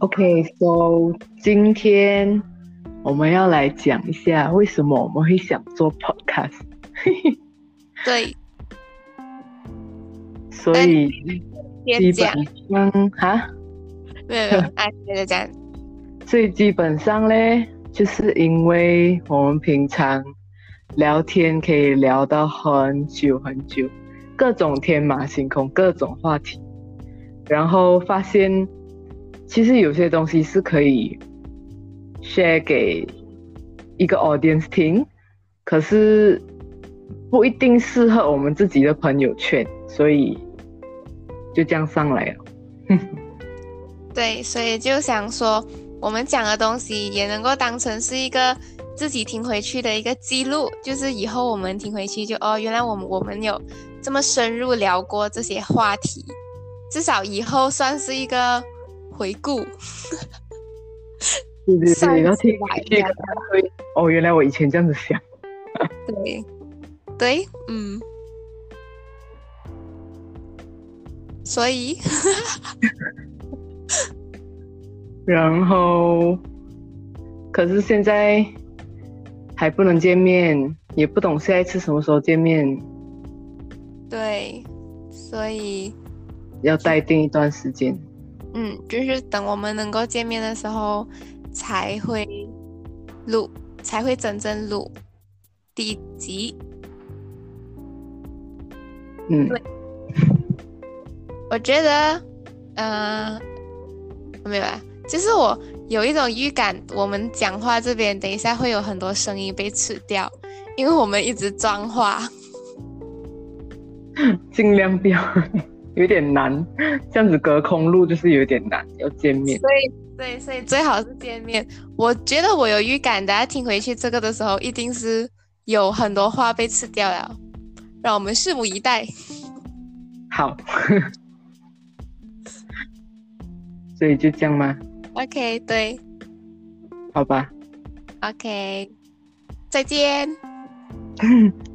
OK，so 今天我们要来讲一下为什么我们会想做 podcast。对，所以基本上哈，没有没有，哎，接着讲。所以基本上嘞，就是因为我们平常聊天可以聊到很久很久，各种天马行空，各种话题，然后发现其实有些东西是可以 share 给一个 audience 听，可是不一定适合我们自己的朋友圈，所以就这样上来了。对，所以就想说，我们讲的东西也能够当成是一个自己听回去的一个记录，就是以后我们听回去就哦，原来我们我们有这么深入聊过这些话题，至少以后算是一个回顾。对对对，然后听哦，原来我以前这样子想。对，对，嗯，所以 然后，可是现在还不能见面，也不懂下一次什么时候见面，对，所以要待定一段时间。嗯，就是等我们能够见面的时候才会录，才会真正录第一集。嗯，对我觉得，嗯、没有啊，就是我有一种预感，我们讲话这边等一下会有很多声音被吃掉，因为我们一直装话。尽量不要，有点难。这样子隔空录就是有点难，要见面。所以，对，所以最好是见面。我觉得我有预感，大家听回去这个的时候，一定是有很多话被吃掉了，让我们拭目以待。好，所以就这样吗？OK，对好吧，，OK，再见。